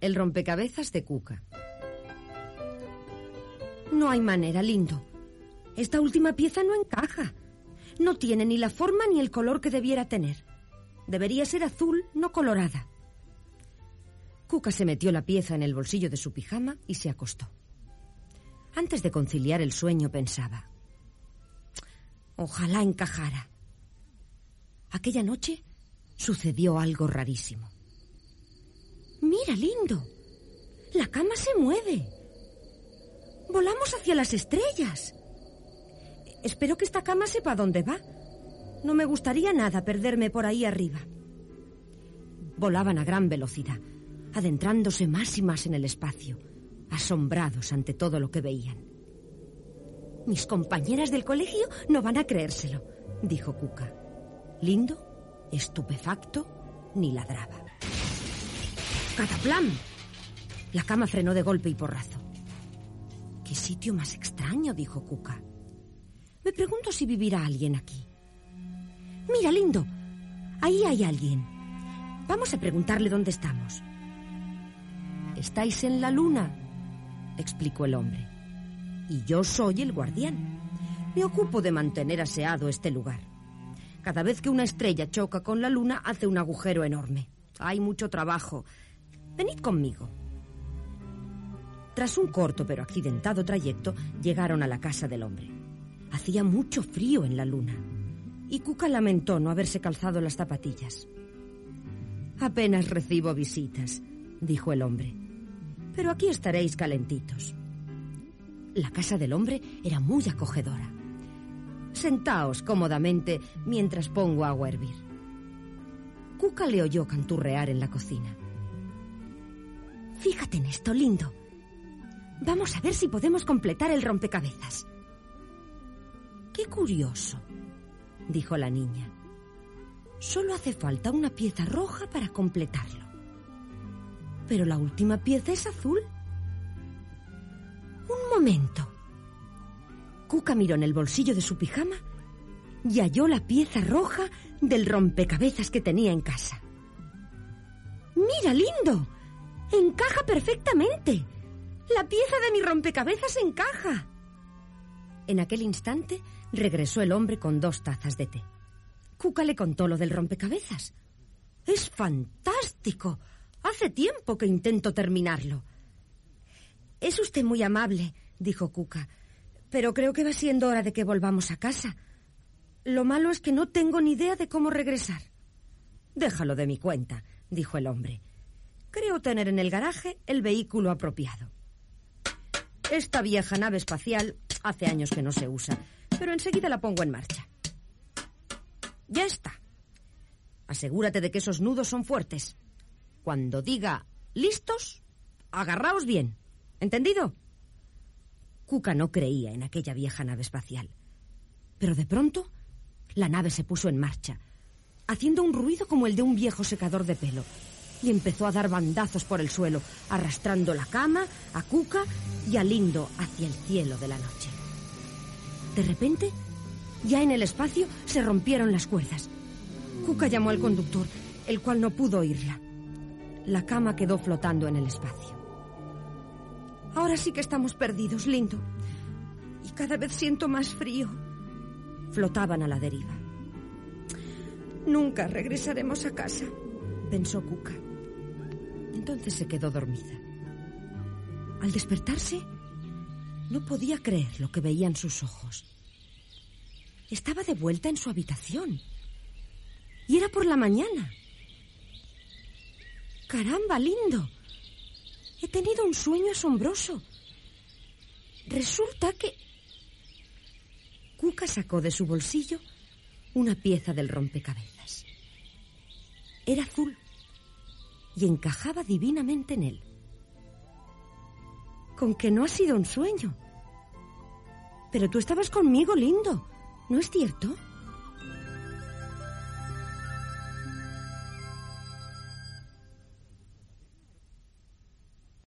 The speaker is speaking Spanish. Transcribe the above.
El rompecabezas de Cuca. No hay manera, lindo. Esta última pieza no encaja. No tiene ni la forma ni el color que debiera tener. Debería ser azul, no colorada. Cuca se metió la pieza en el bolsillo de su pijama y se acostó. Antes de conciliar el sueño pensaba, ojalá encajara. Aquella noche sucedió algo rarísimo. Mira, lindo, la cama se mueve. Volamos hacia las estrellas. Espero que esta cama sepa dónde va. No me gustaría nada perderme por ahí arriba. Volaban a gran velocidad, adentrándose más y más en el espacio, asombrados ante todo lo que veían. Mis compañeras del colegio no van a creérselo, dijo Cuca. Lindo, estupefacto, ni ladraba. ¡Cataplam! La cama frenó de golpe y porrazo. ¡Qué sitio más extraño! dijo Cuca. Me pregunto si vivirá alguien aquí. Mira, lindo, ahí hay alguien. Vamos a preguntarle dónde estamos. Estáis en la luna, explicó el hombre. Y yo soy el guardián. Me ocupo de mantener aseado este lugar. Cada vez que una estrella choca con la luna hace un agujero enorme. Hay mucho trabajo. Venid conmigo. Tras un corto pero accidentado trayecto, llegaron a la casa del hombre. Hacía mucho frío en la luna y Cuca lamentó no haberse calzado las zapatillas. Apenas recibo visitas, dijo el hombre. Pero aquí estaréis calentitos. La casa del hombre era muy acogedora. Sentaos cómodamente mientras pongo agua a hervir. Cuca le oyó canturrear en la cocina. Fíjate en esto, lindo. Vamos a ver si podemos completar el rompecabezas. Qué curioso, dijo la niña. Solo hace falta una pieza roja para completarlo. Pero la última pieza es azul. Un momento. Cuca miró en el bolsillo de su pijama y halló la pieza roja del rompecabezas que tenía en casa. ¡Mira, lindo! Encaja perfectamente. La pieza de mi rompecabezas encaja. En aquel instante regresó el hombre con dos tazas de té. Cuca le contó lo del rompecabezas. Es fantástico. Hace tiempo que intento terminarlo. Es usted muy amable, dijo Cuca, pero creo que va siendo hora de que volvamos a casa. Lo malo es que no tengo ni idea de cómo regresar. Déjalo de mi cuenta, dijo el hombre. Creo tener en el garaje el vehículo apropiado. Esta vieja nave espacial hace años que no se usa pero enseguida la pongo en marcha. Ya está. Asegúrate de que esos nudos son fuertes. Cuando diga listos, agarraos bien. ¿Entendido? Cuca no creía en aquella vieja nave espacial. Pero de pronto, la nave se puso en marcha, haciendo un ruido como el de un viejo secador de pelo, y empezó a dar bandazos por el suelo, arrastrando la cama, a Cuca y a Lindo hacia el cielo de la noche. De repente, ya en el espacio se rompieron las cuerdas. Cuca llamó al conductor, el cual no pudo oírla. La cama quedó flotando en el espacio. Ahora sí que estamos perdidos, lindo. Y cada vez siento más frío. Flotaban a la deriva. Nunca regresaremos a casa, pensó Cuca. Entonces se quedó dormida. Al despertarse, no podía creer lo que veían sus ojos. Estaba de vuelta en su habitación. Y era por la mañana. Caramba, lindo. He tenido un sueño asombroso. Resulta que... Cuca sacó de su bolsillo una pieza del rompecabezas. Era azul y encajaba divinamente en él con que no ha sido un sueño. Pero tú estabas conmigo, lindo, ¿no es cierto?